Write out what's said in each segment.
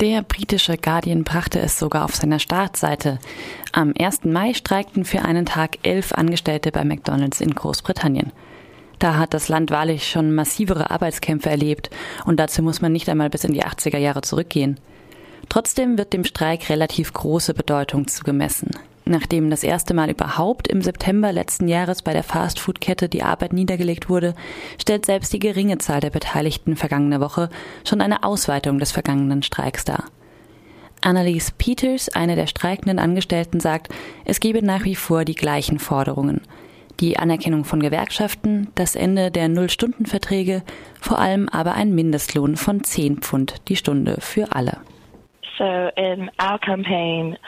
Der britische Guardian brachte es sogar auf seiner Startseite. Am 1. Mai streikten für einen Tag elf Angestellte bei McDonald's in Großbritannien. Da hat das Land wahrlich schon massivere Arbeitskämpfe erlebt und dazu muss man nicht einmal bis in die 80er Jahre zurückgehen. Trotzdem wird dem Streik relativ große Bedeutung zugemessen. Nachdem das erste Mal überhaupt im September letzten Jahres bei der Fastfood-Kette die Arbeit niedergelegt wurde, stellt selbst die geringe Zahl der Beteiligten vergangene Woche schon eine Ausweitung des vergangenen Streiks dar. Annalise Peters, eine der streikenden Angestellten, sagt, es gebe nach wie vor die gleichen Forderungen. Die Anerkennung von Gewerkschaften, das Ende der Null-Stunden-Verträge, vor allem aber ein Mindestlohn von 10 Pfund die Stunde für alle. So in our campaign,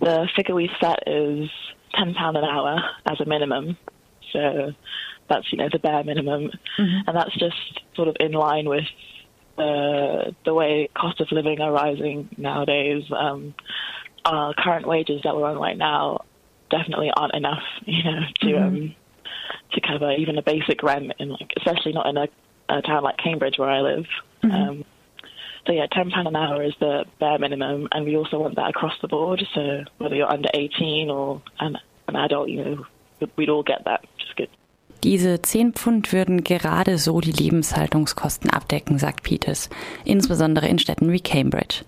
the figure we set is ten pound an hour as a minimum. So that's you know the bare minimum, mm-hmm. and that's just sort of in line with the the way cost of living are rising nowadays. Um, our current wages that we're on right now definitely aren't enough, you know, to mm-hmm. um, to cover even a basic rent in like, especially not in a, a town like Cambridge where I live. Mm-hmm. Um, so yeah, ten pound an hour is the bare minimum, and we also want that across the board. So whether you're under 18 or an, an adult, you know, we'd all get that, is good. Diese 10 Pfund würden gerade so die Lebenshaltungskosten abdecken, sagt Peters, insbesondere in Städten wie Cambridge.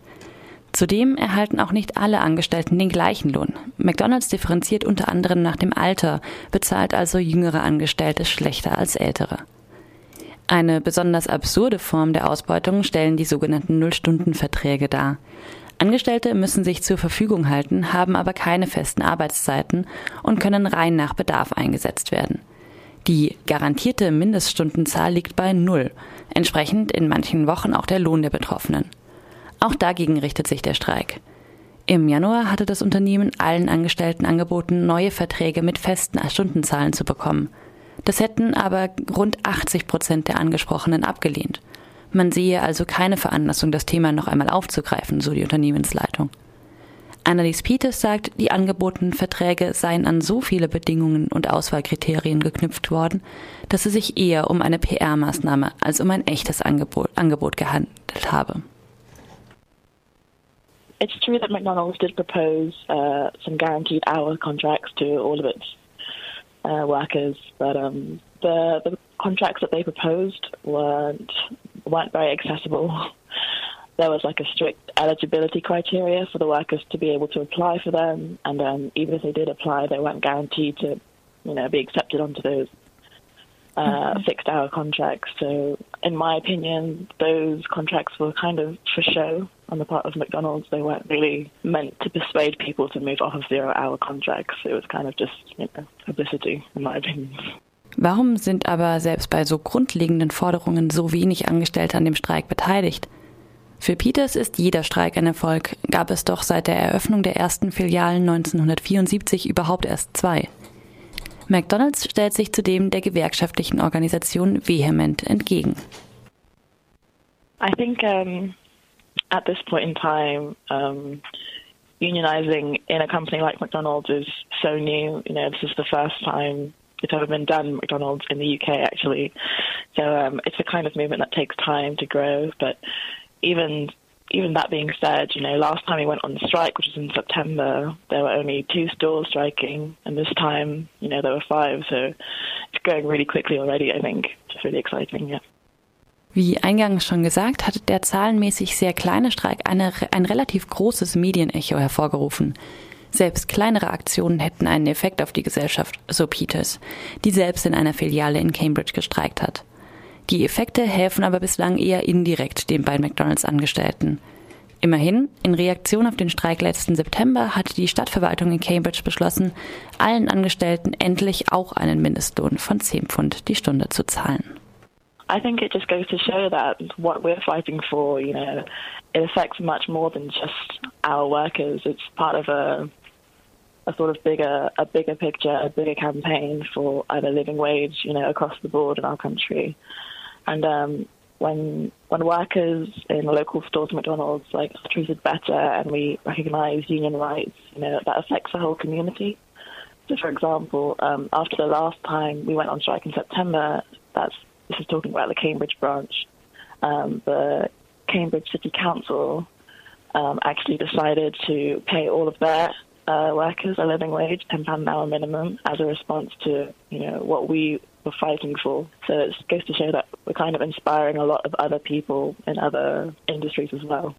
Zudem erhalten auch nicht alle Angestellten den gleichen Lohn. McDonald's differenziert unter anderem nach dem Alter, bezahlt also jüngere Angestellte schlechter als ältere. Eine besonders absurde Form der Ausbeutung stellen die sogenannten Nullstundenverträge dar. Angestellte müssen sich zur Verfügung halten, haben aber keine festen Arbeitszeiten und können rein nach Bedarf eingesetzt werden. Die garantierte Mindeststundenzahl liegt bei null, entsprechend in manchen Wochen auch der Lohn der Betroffenen. Auch dagegen richtet sich der Streik. Im Januar hatte das Unternehmen allen Angestellten angeboten, neue Verträge mit festen Stundenzahlen zu bekommen. Das hätten aber rund 80 Prozent der Angesprochenen abgelehnt. Man sehe also keine Veranlassung, das Thema noch einmal aufzugreifen, so die Unternehmensleitung. Annelies Peters sagt, die angebotenen Verträge seien an so viele Bedingungen und Auswahlkriterien geknüpft worden, dass es sich eher um eine PR-Maßnahme als um ein echtes Angebot, Angebot gehandelt habe. It's true that McDonald's did propose uh, some guaranteed hour contracts to all of its uh, workers, but um, the the contracts that they proposed weren't weren't very accessible. there was like a strict eligibility criteria for the workers to be able to apply for them, and um, even if they did apply, they weren't guaranteed to, you know, be accepted onto those uh, mm-hmm. fixed hour contracts. So, in my opinion, those contracts were kind of for show on the part of McDonald's. They weren't really meant to persuade people to move off of zero hour contracts. It was kind of just, you know, publicity, in my opinion. Warum sind aber selbst bei so grundlegenden Forderungen so wenig Angestellte an dem Streik beteiligt? Für Peters ist jeder Streik ein Erfolg, gab es doch seit der Eröffnung der ersten Filialen 1974 überhaupt erst zwei. McDonald's stellt sich zudem der gewerkschaftlichen Organisation vehement entgegen. I think um, at this point in time, um, unionizing in a company like McDonald's is so new. You know, this is the first time it's ever been done McDonald's in the UK actually. So um, it's a kind of movement that takes time to grow. But even even that being said, you know, last time we went on strike, which was in September, there were only two stores striking, and this time, you know, there were five. So it's going really quickly already. I think it's really exciting. Yeah. Wie eingangs schon gesagt, hat der zahlenmäßig sehr kleine Streik eine, ein relativ großes Medienecho hervorgerufen. Selbst kleinere Aktionen hätten einen Effekt auf die Gesellschaft, so Peters, die selbst in einer Filiale in Cambridge gestreikt hat. Die Effekte helfen aber bislang eher indirekt den beiden McDonalds Angestellten. Immerhin, in Reaktion auf den Streik letzten September hat die Stadtverwaltung in Cambridge beschlossen, allen Angestellten endlich auch einen Mindestlohn von 10 Pfund die Stunde zu zahlen. I think it just goes to show that what we're fighting for, you know, it affects much more than just our workers. It's part of a a sort of bigger a bigger picture, a bigger campaign for either living wage, you know, across the board in our country. And um, when when workers in local stores, McDonald's, like are treated better, and we recognise union rights, you know that affects the whole community. So, for example, um, after the last time we went on strike in September, that's this is talking about the Cambridge branch. Um, the Cambridge City Council um, actually decided to pay all of their uh, workers a living wage, ten pound an hour minimum, as a response to you know what we were fighting for. So it goes to show that we're kind of inspiring a lot of other people in other industries as well.